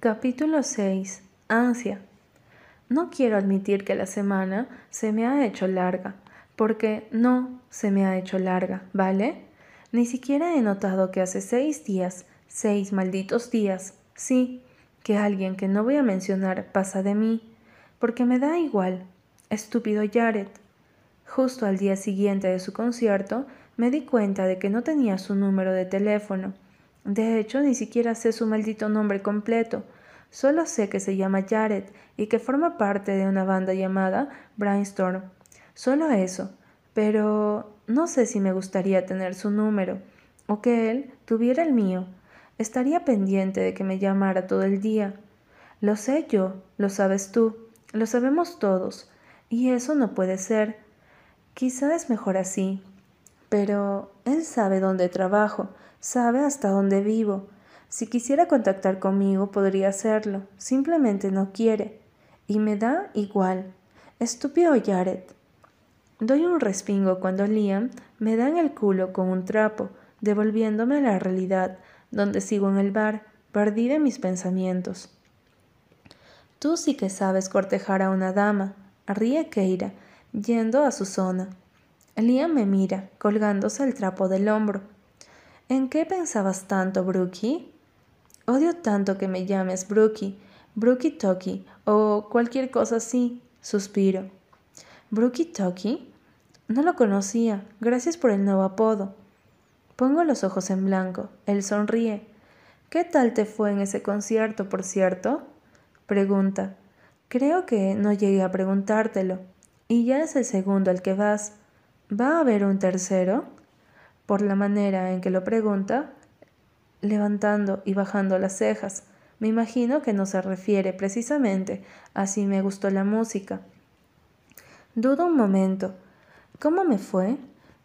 Capítulo 6. Ansia. No quiero admitir que la semana se me ha hecho larga, porque no se me ha hecho larga, ¿vale? Ni siquiera he notado que hace seis días, seis malditos días, sí, que alguien que no voy a mencionar pasa de mí, porque me da igual. Estúpido Jared. Justo al día siguiente de su concierto, me di cuenta de que no tenía su número de teléfono de hecho, ni siquiera sé su maldito nombre completo. Solo sé que se llama Jared y que forma parte de una banda llamada Brainstorm. Solo eso. Pero no sé si me gustaría tener su número o que él tuviera el mío. Estaría pendiente de que me llamara todo el día. Lo sé yo, lo sabes tú, lo sabemos todos, y eso no puede ser. Quizá es mejor así. Pero él sabe dónde trabajo, Sabe hasta dónde vivo. Si quisiera contactar conmigo podría hacerlo. Simplemente no quiere. Y me da igual. Estúpido Jared. Doy un respingo cuando Liam me da en el culo con un trapo, devolviéndome a la realidad, donde sigo en el bar, perdida en mis pensamientos. Tú sí que sabes cortejar a una dama, ríe Keira, yendo a su zona. Liam me mira, colgándose el trapo del hombro. ¿En qué pensabas tanto, Brookie? Odio tanto que me llames Brookie, Brookie Toki o cualquier cosa así, suspiro. ¿Brookie Toki? No lo conocía, gracias por el nuevo apodo. Pongo los ojos en blanco, él sonríe. ¿Qué tal te fue en ese concierto, por cierto? Pregunta. Creo que no llegué a preguntártelo. Y ya es el segundo al que vas. ¿Va a haber un tercero? Por la manera en que lo pregunta, levantando y bajando las cejas. Me imagino que no se refiere precisamente a si me gustó la música. Dudo un momento. ¿Cómo me fue?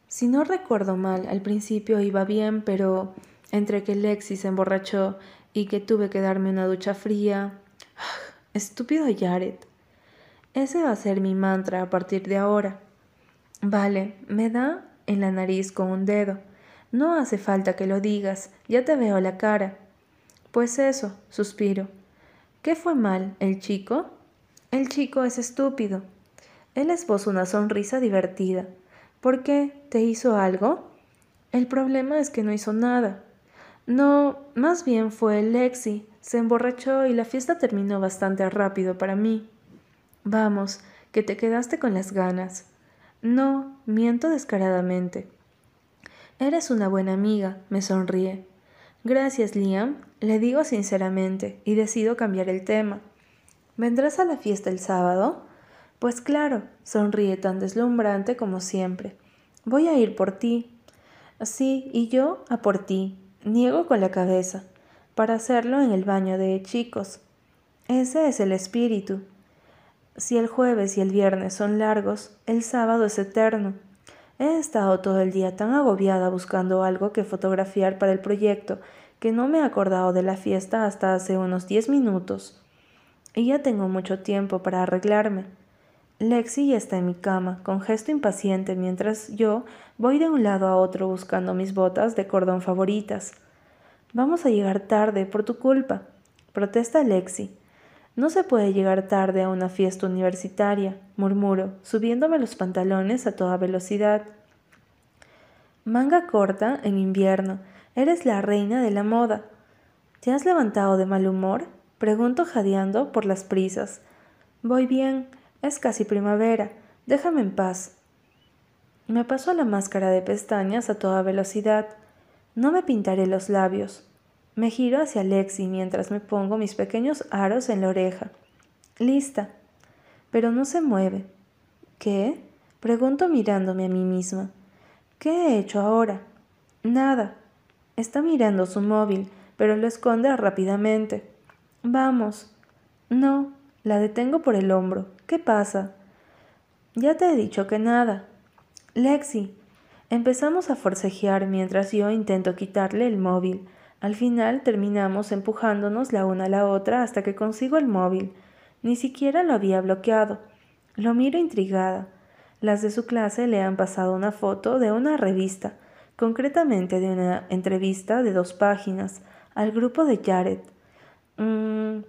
Si no recuerdo mal, al principio iba bien, pero entre que Lexi se emborrachó y que tuve que darme una ducha fría. Estúpido Jared. Ese va a ser mi mantra a partir de ahora. Vale, me da en la nariz con un dedo. No hace falta que lo digas, ya te veo la cara. Pues eso, suspiro. ¿Qué fue mal, el chico? El chico es estúpido. Él esbozó una sonrisa divertida. ¿Por qué? ¿Te hizo algo? El problema es que no hizo nada. No, más bien fue Lexi. Se emborrachó y la fiesta terminó bastante rápido para mí. Vamos, que te quedaste con las ganas. No, miento descaradamente. Eres una buena amiga, me sonríe. Gracias, Liam, le digo sinceramente, y decido cambiar el tema. ¿Vendrás a la fiesta el sábado? Pues claro, sonríe tan deslumbrante como siempre. Voy a ir por ti. Sí, y yo a por ti. Niego con la cabeza, para hacerlo en el baño de chicos. Ese es el espíritu. Si el jueves y el viernes son largos, el sábado es eterno. He estado todo el día tan agobiada buscando algo que fotografiar para el proyecto que no me he acordado de la fiesta hasta hace unos diez minutos. Y ya tengo mucho tiempo para arreglarme. Lexi ya está en mi cama, con gesto impaciente, mientras yo voy de un lado a otro buscando mis botas de cordón favoritas. Vamos a llegar tarde por tu culpa, protesta Lexi. No se puede llegar tarde a una fiesta universitaria, murmuro, subiéndome los pantalones a toda velocidad. Manga corta en invierno, eres la reina de la moda. ¿Te has levantado de mal humor? Pregunto jadeando por las prisas. Voy bien, es casi primavera, déjame en paz. Me paso la máscara de pestañas a toda velocidad. No me pintaré los labios. Me giro hacia Lexi mientras me pongo mis pequeños aros en la oreja. Lista. Pero no se mueve. ¿Qué? Pregunto mirándome a mí misma. ¿Qué he hecho ahora? Nada. Está mirando su móvil, pero lo esconde rápidamente. Vamos. No, la detengo por el hombro. ¿Qué pasa? Ya te he dicho que nada. Lexi. Empezamos a forcejear mientras yo intento quitarle el móvil al final terminamos empujándonos la una a la otra hasta que consigo el móvil. Ni siquiera lo había bloqueado. Lo miro intrigada. Las de su clase le han pasado una foto de una revista, concretamente de una entrevista de dos páginas, al grupo de Jared. Mm,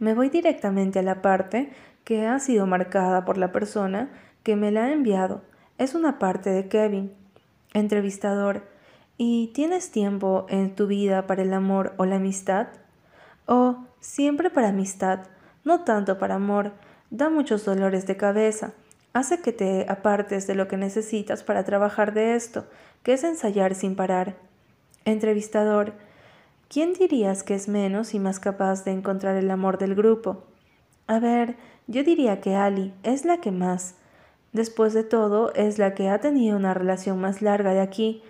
Me voy directamente a la parte que ha sido marcada por la persona que me la ha enviado. Es una parte de Kevin. Entrevistador. ¿Y tienes tiempo en tu vida para el amor o la amistad? Oh, siempre para amistad, no tanto para amor. Da muchos dolores de cabeza. Hace que te apartes de lo que necesitas para trabajar de esto, que es ensayar sin parar. Entrevistador. ¿Quién dirías que es menos y más capaz de encontrar el amor del grupo? A ver, yo diría que Ali es la que más. Después de todo, es la que ha tenido una relación más larga de aquí.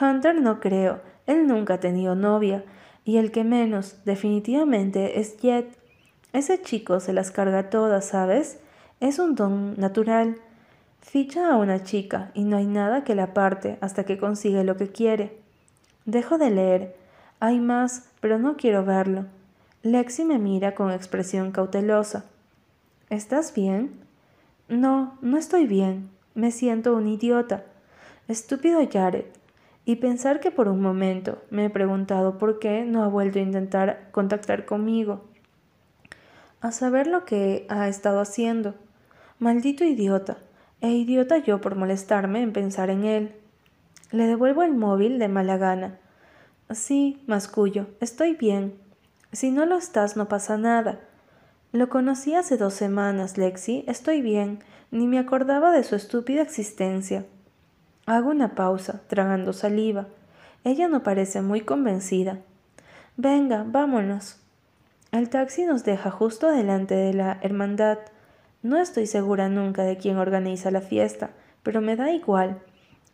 Hunter no creo, él nunca ha tenido novia. Y el que menos, definitivamente, es Jet. Ese chico se las carga todas, ¿sabes? Es un don natural. Ficha a una chica y no hay nada que la aparte hasta que consigue lo que quiere. Dejo de leer. Hay más, pero no quiero verlo. Lexi me mira con expresión cautelosa. ¿Estás bien? No, no estoy bien. Me siento un idiota. Estúpido Jared. Y pensar que por un momento me he preguntado por qué no ha vuelto a intentar contactar conmigo. A saber lo que ha estado haciendo. Maldito idiota. E idiota yo por molestarme en pensar en él. Le devuelvo el móvil de mala gana. Sí, mascullo, estoy bien. Si no lo estás, no pasa nada. Lo conocí hace dos semanas, Lexi. Estoy bien. Ni me acordaba de su estúpida existencia. Hago una pausa, tragando saliva. Ella no parece muy convencida. Venga, vámonos. El taxi nos deja justo delante de la hermandad. No estoy segura nunca de quién organiza la fiesta, pero me da igual.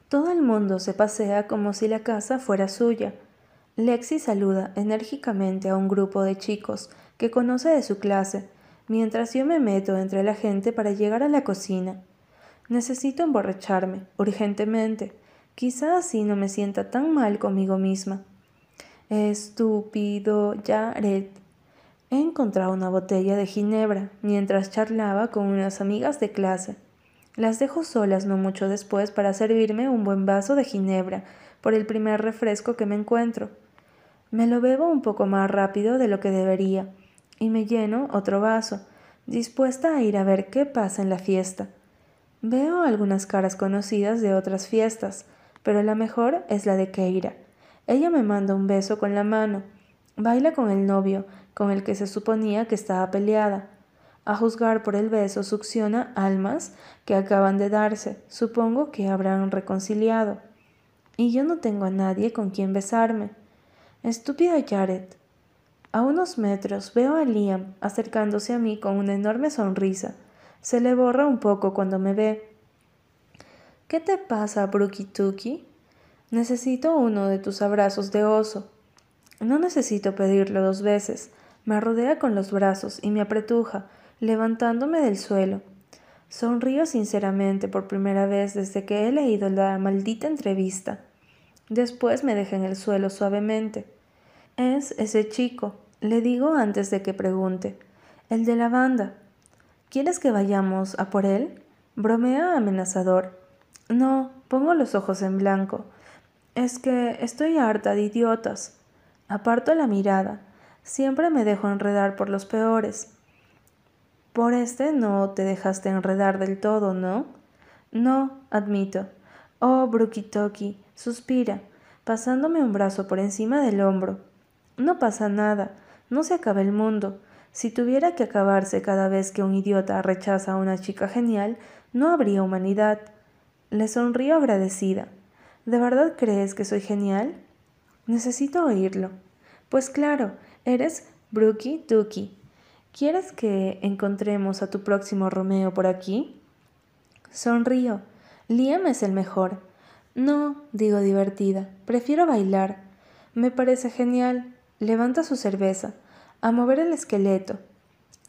Todo el mundo se pasea como si la casa fuera suya. Lexi saluda enérgicamente a un grupo de chicos que conoce de su clase, mientras yo me meto entre la gente para llegar a la cocina. Necesito emborracharme, urgentemente. Quizá así no me sienta tan mal conmigo misma. Estúpido Jared. He encontrado una botella de ginebra mientras charlaba con unas amigas de clase. Las dejo solas no mucho después para servirme un buen vaso de ginebra por el primer refresco que me encuentro. Me lo bebo un poco más rápido de lo que debería y me lleno otro vaso, dispuesta a ir a ver qué pasa en la fiesta. Veo algunas caras conocidas de otras fiestas, pero la mejor es la de Keira. Ella me manda un beso con la mano. Baila con el novio, con el que se suponía que estaba peleada. A juzgar por el beso, succiona almas que acaban de darse. Supongo que habrán reconciliado. Y yo no tengo a nadie con quien besarme. Estúpida Jared. A unos metros veo a Liam acercándose a mí con una enorme sonrisa. Se le borra un poco cuando me ve. ¿Qué te pasa, Brookie Tuki? Necesito uno de tus abrazos de oso. No necesito pedirlo dos veces. Me rodea con los brazos y me apretuja, levantándome del suelo. Sonrío sinceramente por primera vez desde que he leído la maldita entrevista. Después me deja en el suelo suavemente. Es ese chico, le digo antes de que pregunte. El de la banda. ¿Quieres que vayamos a por él? Bromea amenazador. No, pongo los ojos en blanco. Es que estoy harta de idiotas. Aparto la mirada. Siempre me dejo enredar por los peores. Por este no te dejaste enredar del todo, ¿no? No, admito. Oh, Brukitoki, suspira, pasándome un brazo por encima del hombro. No pasa nada, no se acaba el mundo. Si tuviera que acabarse cada vez que un idiota rechaza a una chica genial, no habría humanidad. Le sonrío agradecida. ¿De verdad crees que soy genial? Necesito oírlo. Pues claro, eres Brookie Dookie. ¿Quieres que encontremos a tu próximo Romeo por aquí? Sonrío. Liam es el mejor. No, digo divertida, prefiero bailar. Me parece genial. Levanta su cerveza, a mover el esqueleto.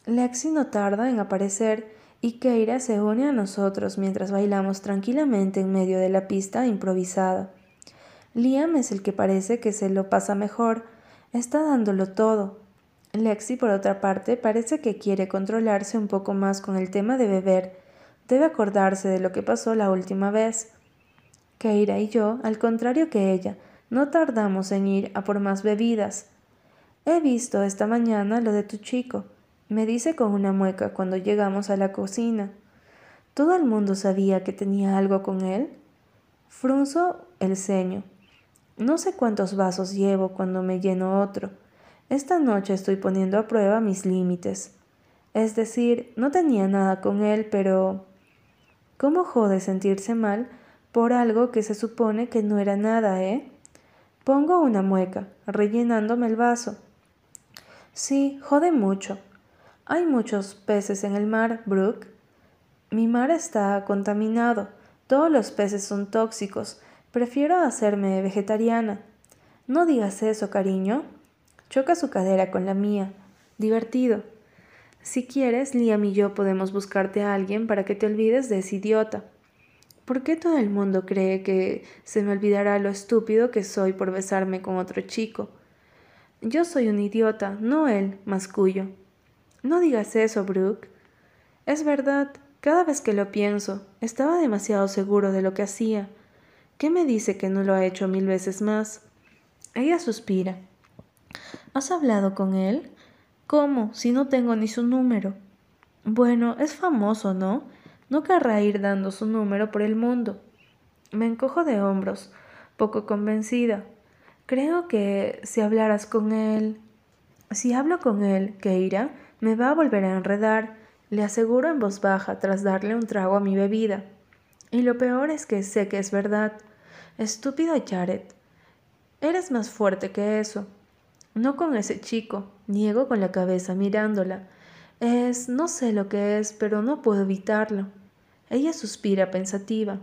Lexi no tarda en aparecer y Keira se une a nosotros mientras bailamos tranquilamente en medio de la pista improvisada. Liam es el que parece que se lo pasa mejor, está dándolo todo. Lexi, por otra parte, parece que quiere controlarse un poco más con el tema de beber. Debe acordarse de lo que pasó la última vez. Keira y yo, al contrario que ella, no tardamos en ir a por más bebidas. He visto esta mañana lo de tu chico. me dice con una mueca cuando llegamos a la cocina. ¿Todo el mundo sabía que tenía algo con él? Frunzo el ceño. No sé cuántos vasos llevo cuando me lleno otro. Esta noche estoy poniendo a prueba mis límites. Es decir, no tenía nada con él, pero... ¿Cómo jode sentirse mal por algo que se supone que no era nada, eh? Pongo una mueca, rellenándome el vaso. Sí, jode mucho. Hay muchos peces en el mar, Brooke. Mi mar está contaminado. Todos los peces son tóxicos. Prefiero hacerme vegetariana. No digas eso, cariño. Choca su cadera con la mía. Divertido. Si quieres, Liam y yo podemos buscarte a alguien para que te olvides de ese idiota. ¿Por qué todo el mundo cree que se me olvidará lo estúpido que soy por besarme con otro chico? Yo soy un idiota, no él, mascullo. No digas eso, Brooke. Es verdad, cada vez que lo pienso, estaba demasiado seguro de lo que hacía. ¿Qué me dice que no lo ha hecho mil veces más? Ella suspira. ¿Has hablado con él? ¿Cómo, si no tengo ni su número? Bueno, es famoso, ¿no? No querrá ir dando su número por el mundo. Me encojo de hombros, poco convencida. Creo que si hablaras con él... Si hablo con él, Keira, me va a volver a enredar, le aseguro en voz baja tras darle un trago a mi bebida. Y lo peor es que sé que es verdad. Estúpido Jared. Eres más fuerte que eso. No con ese chico, niego con la cabeza mirándola. Es, no sé lo que es, pero no puedo evitarlo. Ella suspira pensativa.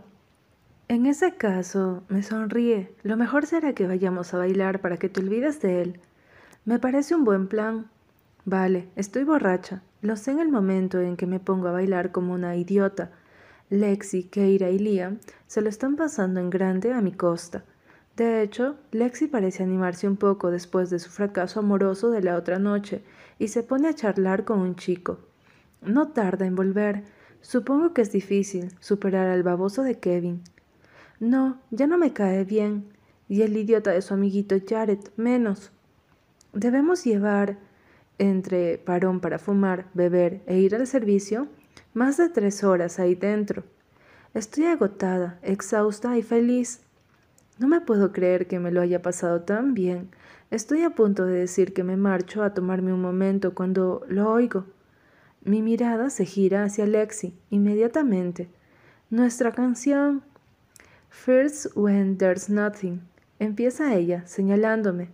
En ese caso, me sonríe. Lo mejor será que vayamos a bailar para que te olvides de él. Me parece un buen plan. Vale, estoy borracha. Lo sé en el momento en que me pongo a bailar como una idiota. Lexi, Keira y Liam se lo están pasando en grande a mi costa. De hecho, Lexi parece animarse un poco después de su fracaso amoroso de la otra noche y se pone a charlar con un chico. No tarda en volver. Supongo que es difícil superar al baboso de Kevin. No, ya no me cae bien. Y el idiota de su amiguito Jared, menos. Debemos llevar, entre parón para fumar, beber e ir al servicio, más de tres horas ahí dentro. Estoy agotada, exhausta y feliz. No me puedo creer que me lo haya pasado tan bien. Estoy a punto de decir que me marcho a tomarme un momento cuando lo oigo. Mi mirada se gira hacia Lexi inmediatamente. Nuestra canción First When There's Nothing. Empieza ella, señalándome.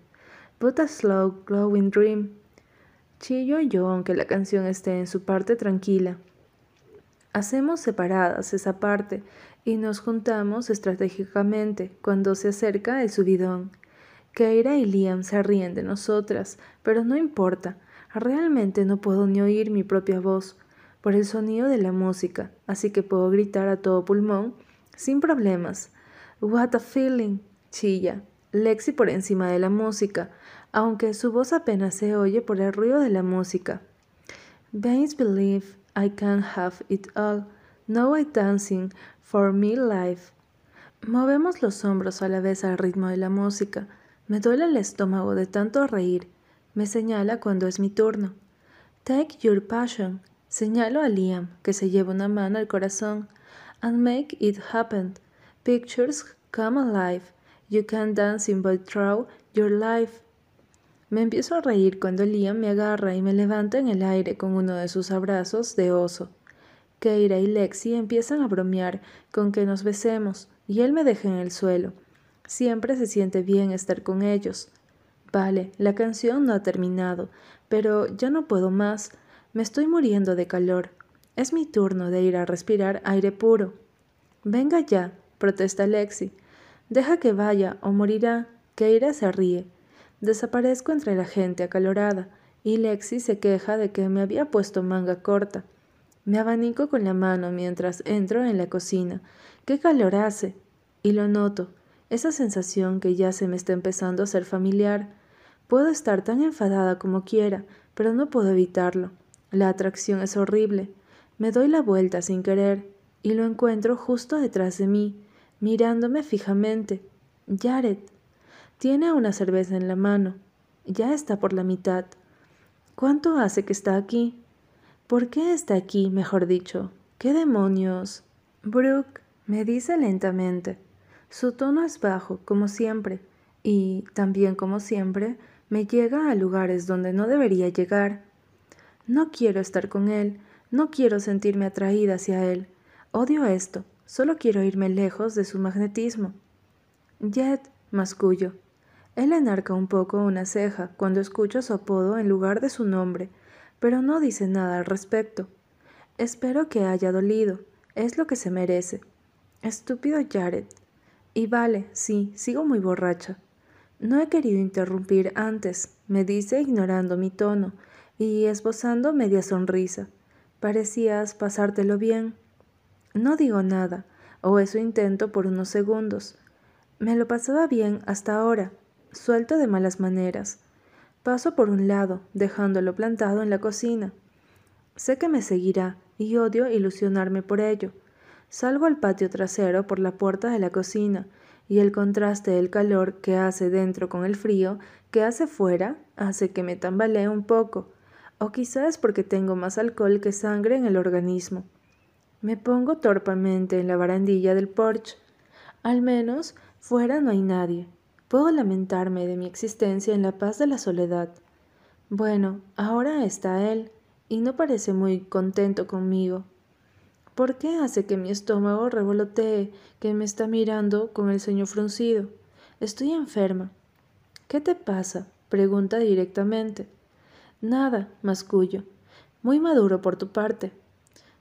But a slow, glowing dream. Chillo yo aunque la canción esté en su parte tranquila. Hacemos separadas esa parte y nos juntamos estratégicamente cuando se acerca el subidón. Keira y Liam se ríen de nosotras, pero no importa. Realmente no puedo ni oír mi propia voz por el sonido de la música, así que puedo gritar a todo pulmón sin problemas. What a feeling, chilla. Lexi por encima de la música, aunque su voz apenas se oye por el ruido de la música. Veins believe I can have it all. No I dancing for me life. Movemos los hombros a la vez al ritmo de la música. Me duele el estómago de tanto reír. Me señala cuando es mi turno. Take your passion. Señalo a Liam, que se lleva una mano al corazón. And make it happen. Pictures come alive. You can dance in through your life. Me empiezo a reír cuando Liam me agarra y me levanta en el aire con uno de sus abrazos de oso. Keira y Lexi empiezan a bromear con que nos besemos y él me deja en el suelo. Siempre se siente bien estar con ellos. Vale, la canción no ha terminado, pero ya no puedo más. Me estoy muriendo de calor. Es mi turno de ir a respirar aire puro. Venga ya, protesta Lexi. Deja que vaya o morirá. Keira se ríe. Desaparezco entre la gente acalorada y Lexi se queja de que me había puesto manga corta. Me abanico con la mano mientras entro en la cocina. ¡Qué calor hace! Y lo noto, esa sensación que ya se me está empezando a ser familiar. Puedo estar tan enfadada como quiera, pero no puedo evitarlo. La atracción es horrible. Me doy la vuelta sin querer y lo encuentro justo detrás de mí, mirándome fijamente. Jared. Tiene una cerveza en la mano. Ya está por la mitad. ¿Cuánto hace que está aquí? ¿Por qué está aquí, mejor dicho? ¿Qué demonios? Brooke, me dice lentamente. Su tono es bajo, como siempre, y, también como siempre, me llega a lugares donde no debería llegar. No quiero estar con él, no quiero sentirme atraída hacia él. Odio esto, solo quiero irme lejos de su magnetismo. Jet, mascullo. Él enarca un poco una ceja cuando escucha su apodo en lugar de su nombre, pero no dice nada al respecto. Espero que haya dolido, es lo que se merece. Estúpido Jared. Y vale, sí, sigo muy borracha. No he querido interrumpir antes, me dice ignorando mi tono y esbozando media sonrisa. Parecías pasártelo bien. No digo nada, o eso intento por unos segundos. Me lo pasaba bien hasta ahora, suelto de malas maneras. Paso por un lado, dejándolo plantado en la cocina. Sé que me seguirá, y odio ilusionarme por ello. Salgo al patio trasero por la puerta de la cocina, y el contraste del calor que hace dentro con el frío que hace fuera hace que me tambalee un poco, o quizás porque tengo más alcohol que sangre en el organismo. Me pongo torpemente en la barandilla del porche. Al menos fuera no hay nadie. Puedo lamentarme de mi existencia en la paz de la soledad. Bueno, ahora está él, y no parece muy contento conmigo. ¿Por qué hace que mi estómago revolotee, que me está mirando con el ceño fruncido? Estoy enferma. ¿Qué te pasa? pregunta directamente. Nada, mascullo. Muy maduro por tu parte.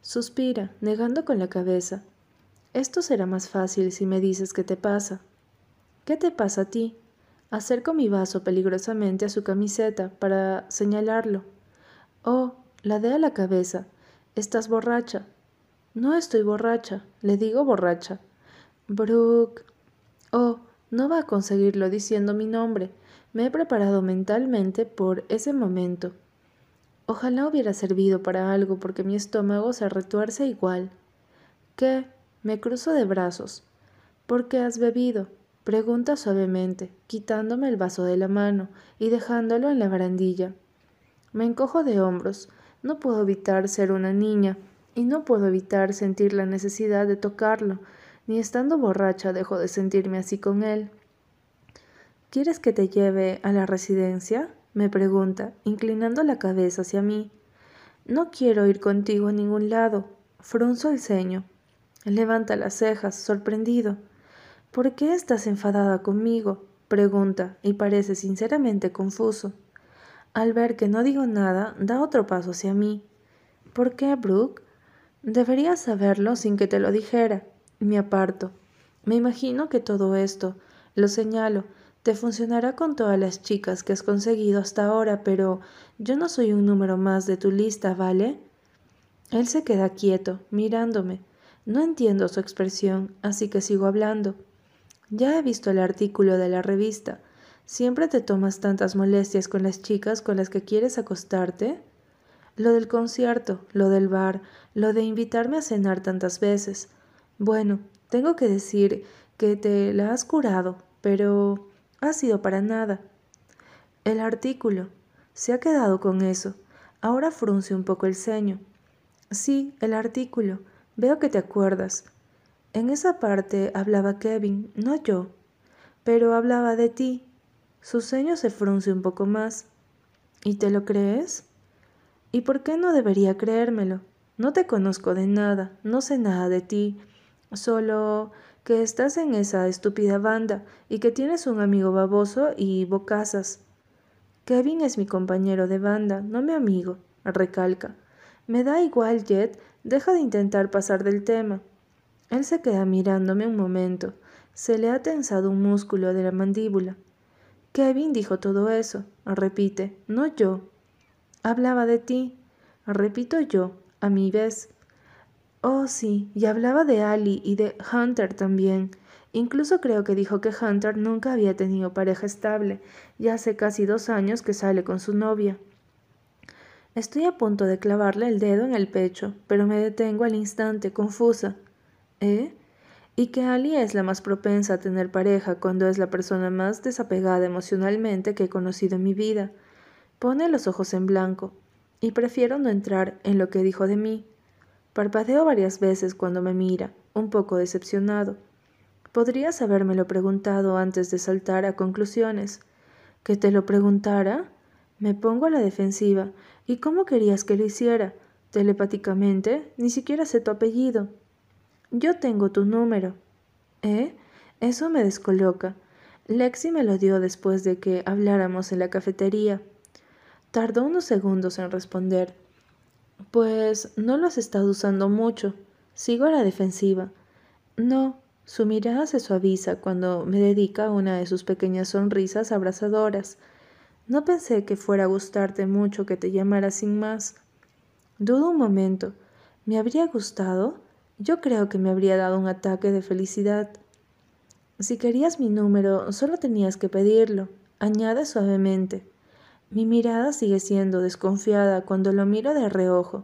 Suspira, negando con la cabeza. Esto será más fácil si me dices qué te pasa. ¿Qué te pasa a ti? Acerco mi vaso peligrosamente a su camiseta para señalarlo. Oh, la de a la cabeza. Estás borracha. No estoy borracha, le digo borracha. Brooke. Oh, no va a conseguirlo diciendo mi nombre. Me he preparado mentalmente por ese momento. Ojalá hubiera servido para algo porque mi estómago se retuerce igual. ¿Qué? Me cruzo de brazos. ¿Por qué has bebido? Pregunta suavemente, quitándome el vaso de la mano y dejándolo en la barandilla. Me encojo de hombros. No puedo evitar ser una niña y no puedo evitar sentir la necesidad de tocarlo, ni estando borracha dejo de sentirme así con él. ¿Quieres que te lleve a la residencia? me pregunta, inclinando la cabeza hacia mí. No quiero ir contigo a ningún lado. Frunzo el ceño. Levanta las cejas, sorprendido. ¿Por qué estás enfadada conmigo? pregunta, y parece sinceramente confuso. Al ver que no digo nada, da otro paso hacia mí. ¿Por qué, Brooke? Deberías saberlo sin que te lo dijera. Me aparto. Me imagino que todo esto, lo señalo, te funcionará con todas las chicas que has conseguido hasta ahora, pero yo no soy un número más de tu lista, ¿vale? Él se queda quieto, mirándome. No entiendo su expresión, así que sigo hablando. Ya he visto el artículo de la revista. ¿Siempre te tomas tantas molestias con las chicas con las que quieres acostarte? Lo del concierto, lo del bar, lo de invitarme a cenar tantas veces. Bueno, tengo que decir que te la has curado, pero ha sido para nada. El artículo. Se ha quedado con eso. Ahora frunce un poco el ceño. Sí, el artículo. Veo que te acuerdas. En esa parte hablaba Kevin, no yo. Pero hablaba de ti. Su ceño se frunce un poco más. ¿Y te lo crees? ¿Y por qué no debería creérmelo? No te conozco de nada, no sé nada de ti, solo que estás en esa estúpida banda y que tienes un amigo baboso y bocazas. Kevin es mi compañero de banda, no mi amigo, recalca. Me da igual, Jet, deja de intentar pasar del tema. Él se queda mirándome un momento. Se le ha tensado un músculo de la mandíbula. Kevin dijo todo eso, repite, no yo. Hablaba de ti, repito yo, a mi vez. Oh, sí, y hablaba de Ali y de Hunter también. Incluso creo que dijo que Hunter nunca había tenido pareja estable, y hace casi dos años que sale con su novia. Estoy a punto de clavarle el dedo en el pecho, pero me detengo al instante, confusa. ¿Eh? Y que Ali es la más propensa a tener pareja cuando es la persona más desapegada emocionalmente que he conocido en mi vida. Pone los ojos en blanco. y prefiero no entrar en lo que dijo de mí. Parpadeo varias veces cuando me mira, un poco decepcionado. Podrías habérmelo preguntado antes de saltar a conclusiones. ¿Que te lo preguntara? Me pongo a la defensiva. ¿Y cómo querías que lo hiciera? Telepáticamente, ni siquiera sé tu apellido. Yo tengo tu número. ¿Eh? Eso me descoloca. Lexi me lo dio después de que habláramos en la cafetería. Tardó unos segundos en responder. Pues no lo has estado usando mucho. Sigo a la defensiva. No, su mirada se suaviza cuando me dedica una de sus pequeñas sonrisas abrazadoras. No pensé que fuera a gustarte mucho que te llamara sin más. Dudo un momento. ¿Me habría gustado? Yo creo que me habría dado un ataque de felicidad. Si querías mi número, solo tenías que pedirlo, añade suavemente. Mi mirada sigue siendo desconfiada cuando lo miro de reojo.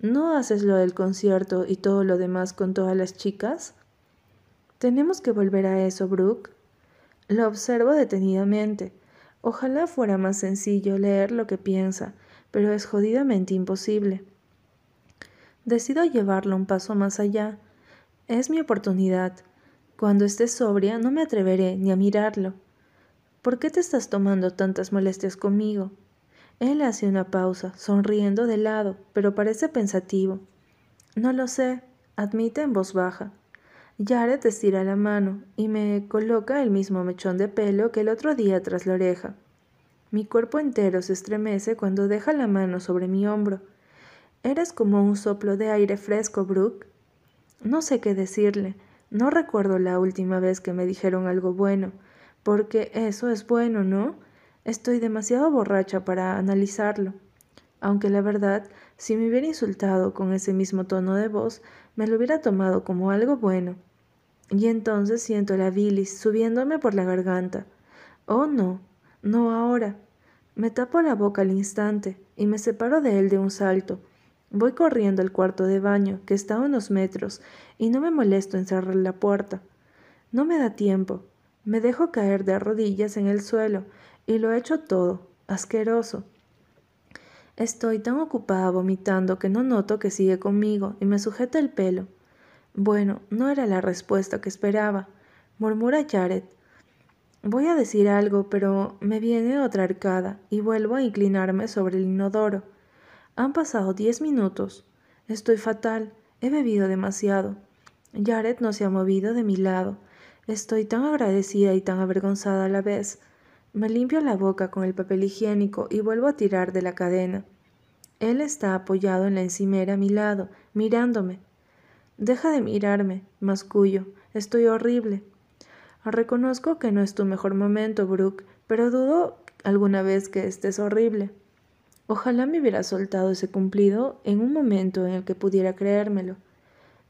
¿No haces lo del concierto y todo lo demás con todas las chicas? Tenemos que volver a eso, Brooke. Lo observo detenidamente. Ojalá fuera más sencillo leer lo que piensa, pero es jodidamente imposible. Decido llevarlo un paso más allá. Es mi oportunidad. Cuando esté sobria no me atreveré ni a mirarlo. ¿Por qué te estás tomando tantas molestias conmigo? Él hace una pausa, sonriendo de lado, pero parece pensativo. No lo sé, admite en voz baja. Jared estira la mano y me coloca el mismo mechón de pelo que el otro día tras la oreja. Mi cuerpo entero se estremece cuando deja la mano sobre mi hombro. Eres como un soplo de aire fresco, Brooke. No sé qué decirle. No recuerdo la última vez que me dijeron algo bueno, porque eso es bueno, ¿no? Estoy demasiado borracha para analizarlo. Aunque la verdad, si me hubiera insultado con ese mismo tono de voz, me lo hubiera tomado como algo bueno. Y entonces siento la bilis subiéndome por la garganta. Oh, no, no ahora. Me tapo la boca al instante y me separo de él de un salto. Voy corriendo al cuarto de baño, que está a unos metros, y no me molesto en cerrar la puerta. No me da tiempo. Me dejo caer de rodillas en el suelo, y lo echo todo, asqueroso. Estoy tan ocupada vomitando que no noto que sigue conmigo y me sujeta el pelo. Bueno, no era la respuesta que esperaba, murmura Jared. Voy a decir algo, pero me viene otra arcada y vuelvo a inclinarme sobre el inodoro. Han pasado diez minutos. Estoy fatal. He bebido demasiado. Jared no se ha movido de mi lado. Estoy tan agradecida y tan avergonzada a la vez. Me limpio la boca con el papel higiénico y vuelvo a tirar de la cadena. Él está apoyado en la encimera a mi lado, mirándome. Deja de mirarme, mascullo. Estoy horrible. Reconozco que no es tu mejor momento, Brooke, pero dudo alguna vez que estés horrible. Ojalá me hubiera soltado ese cumplido en un momento en el que pudiera creérmelo.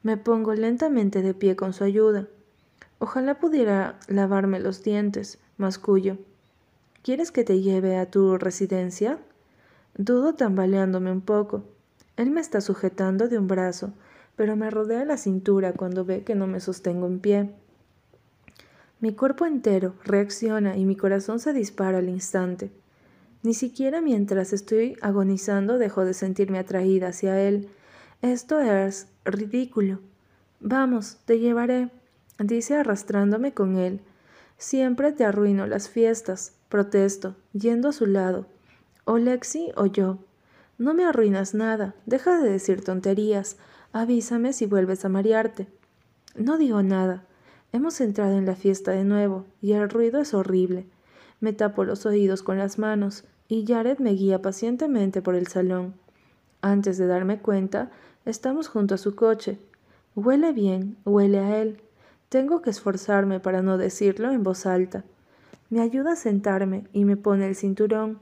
Me pongo lentamente de pie con su ayuda. Ojalá pudiera lavarme los dientes, mascullo. ¿Quieres que te lleve a tu residencia? Dudo tambaleándome un poco. Él me está sujetando de un brazo, pero me rodea la cintura cuando ve que no me sostengo en pie. Mi cuerpo entero reacciona y mi corazón se dispara al instante. Ni siquiera mientras estoy agonizando dejo de sentirme atraída hacia él. Esto es ridículo. Vamos, te llevaré, dice arrastrándome con él. Siempre te arruino las fiestas, protesto, yendo a su lado. O Lexi o yo. No me arruinas nada, deja de decir tonterías, avísame si vuelves a marearte. No digo nada. Hemos entrado en la fiesta de nuevo, y el ruido es horrible. Me tapo los oídos con las manos, y Jared me guía pacientemente por el salón. Antes de darme cuenta, estamos junto a su coche. Huele bien, huele a él. Tengo que esforzarme para no decirlo en voz alta. Me ayuda a sentarme y me pone el cinturón.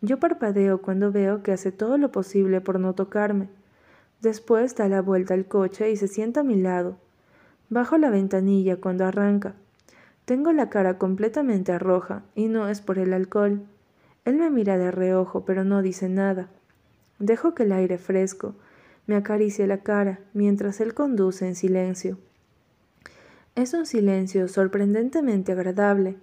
Yo parpadeo cuando veo que hace todo lo posible por no tocarme. Después da la vuelta al coche y se sienta a mi lado. Bajo la ventanilla cuando arranca. Tengo la cara completamente roja y no es por el alcohol. Él me mira de reojo pero no dice nada. Dejo que el aire fresco me acaricie la cara mientras él conduce en silencio. Es un silencio sorprendentemente agradable.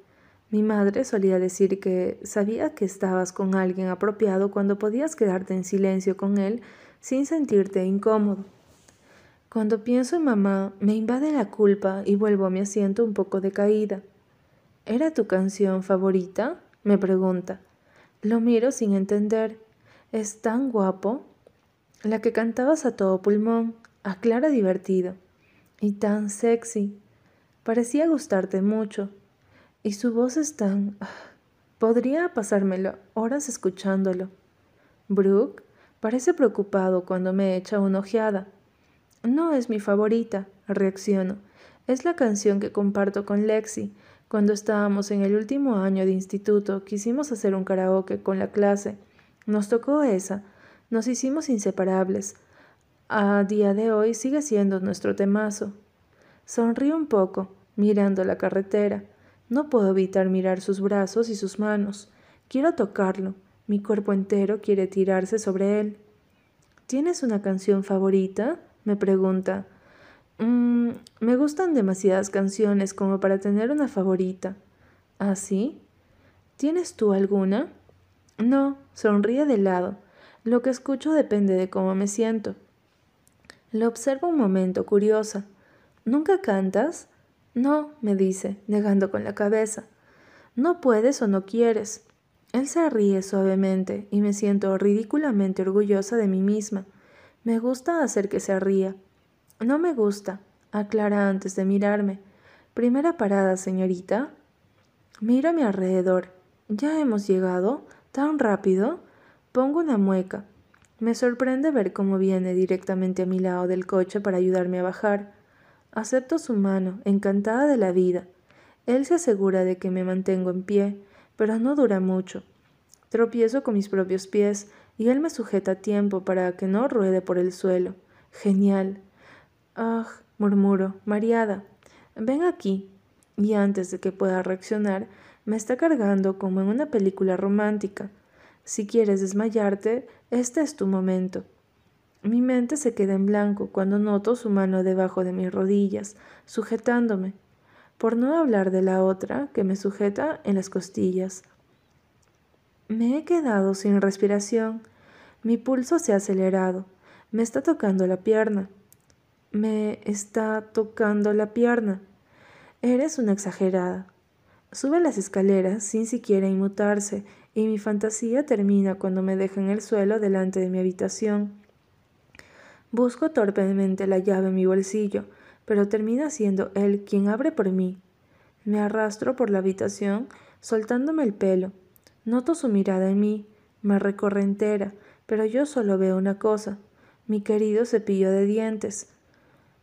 Mi madre solía decir que sabía que estabas con alguien apropiado cuando podías quedarte en silencio con él sin sentirte incómodo. Cuando pienso en mamá, me invade la culpa y vuelvo a mi asiento un poco decaída. ¿Era tu canción favorita? me pregunta. Lo miro sin entender. Es tan guapo. La que cantabas a todo pulmón, a clara divertido. Y tan sexy. Parecía gustarte mucho. Y su voz es tan... Podría pasármelo horas escuchándolo. Brooke parece preocupado cuando me echa una ojeada. No es mi favorita, reacciono. Es la canción que comparto con Lexi. Cuando estábamos en el último año de instituto, quisimos hacer un karaoke con la clase. Nos tocó esa. Nos hicimos inseparables. A día de hoy sigue siendo nuestro temazo. Sonrío un poco, mirando la carretera. No puedo evitar mirar sus brazos y sus manos. Quiero tocarlo. Mi cuerpo entero quiere tirarse sobre él. ¿Tienes una canción favorita? me pregunta. Mm, me gustan demasiadas canciones como para tener una favorita. ¿Ah, sí? ¿Tienes tú alguna? No, sonríe de lado. Lo que escucho depende de cómo me siento. Lo observo un momento, curiosa. ¿Nunca cantas? No, me dice, negando con la cabeza. No puedes o no quieres. Él se ríe suavemente y me siento ridículamente orgullosa de mí misma. Me gusta hacer que se ría. No me gusta, aclara antes de mirarme. Primera parada, señorita. Miro a mi alrededor. ¿Ya hemos llegado? ¿Tan rápido? Pongo una mueca. Me sorprende ver cómo viene directamente a mi lado del coche para ayudarme a bajar. Acepto su mano, encantada de la vida. Él se asegura de que me mantengo en pie, pero no dura mucho. Tropiezo con mis propios pies y él me sujeta a tiempo para que no ruede por el suelo. Genial. Ah, murmuro, mareada. Ven aquí. Y antes de que pueda reaccionar, me está cargando como en una película romántica. Si quieres desmayarte, este es tu momento. Mi mente se queda en blanco cuando noto su mano debajo de mis rodillas, sujetándome, por no hablar de la otra que me sujeta en las costillas. Me he quedado sin respiración. Mi pulso se ha acelerado. Me está tocando la pierna. Me está tocando la pierna. Eres una exagerada. Sube las escaleras sin siquiera inmutarse y mi fantasía termina cuando me deja en el suelo delante de mi habitación. Busco torpemente la llave en mi bolsillo, pero termina siendo él quien abre por mí. Me arrastro por la habitación, soltándome el pelo. Noto su mirada en mí, me recorre entera, pero yo solo veo una cosa, mi querido cepillo de dientes.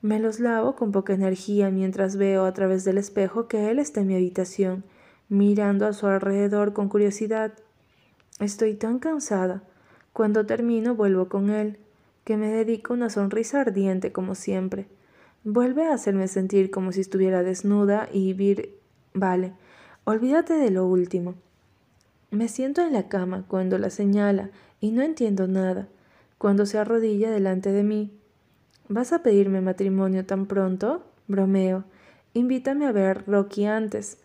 Me los lavo con poca energía mientras veo a través del espejo que él está en mi habitación, mirando a su alrededor con curiosidad. Estoy tan cansada. Cuando termino vuelvo con él que me dedica una sonrisa ardiente como siempre. Vuelve a hacerme sentir como si estuviera desnuda y vivir... Vale, olvídate de lo último. Me siento en la cama cuando la señala y no entiendo nada, cuando se arrodilla delante de mí. ¿Vas a pedirme matrimonio tan pronto? Bromeo. Invítame a ver Rocky antes.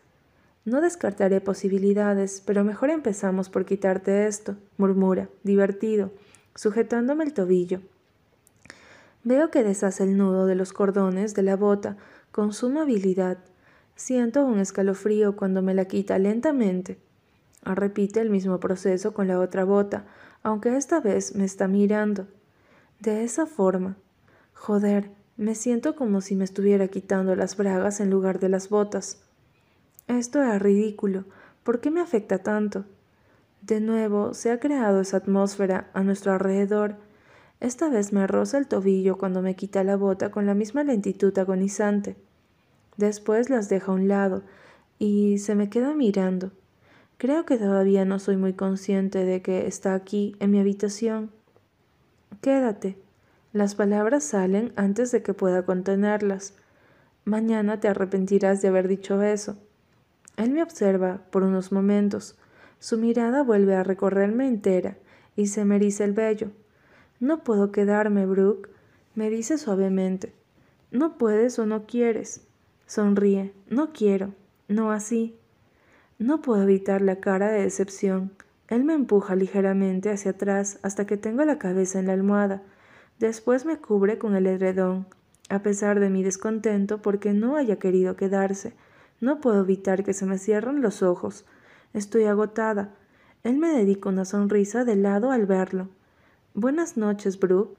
No descartaré posibilidades, pero mejor empezamos por quitarte esto, murmura, divertido sujetándome el tobillo. Veo que deshace el nudo de los cordones de la bota con suma habilidad. Siento un escalofrío cuando me la quita lentamente. Repite el mismo proceso con la otra bota, aunque esta vez me está mirando. De esa forma. Joder, me siento como si me estuviera quitando las bragas en lugar de las botas. Esto es ridículo. ¿Por qué me afecta tanto? De nuevo se ha creado esa atmósfera a nuestro alrededor. Esta vez me roza el tobillo cuando me quita la bota con la misma lentitud agonizante. Después las deja a un lado y se me queda mirando. Creo que todavía no soy muy consciente de que está aquí, en mi habitación. Quédate. Las palabras salen antes de que pueda contenerlas. Mañana te arrepentirás de haber dicho eso. Él me observa por unos momentos. Su mirada vuelve a recorrerme entera y se me eriza el vello. No puedo quedarme, Brooke, me dice suavemente. No puedes o no quieres. Sonríe. No quiero. No así. No puedo evitar la cara de decepción. Él me empuja ligeramente hacia atrás hasta que tengo la cabeza en la almohada. Después me cubre con el edredón, a pesar de mi descontento porque no haya querido quedarse. No puedo evitar que se me cierren los ojos. Estoy agotada. Él me dedica una sonrisa de lado al verlo. Buenas noches, Brooke.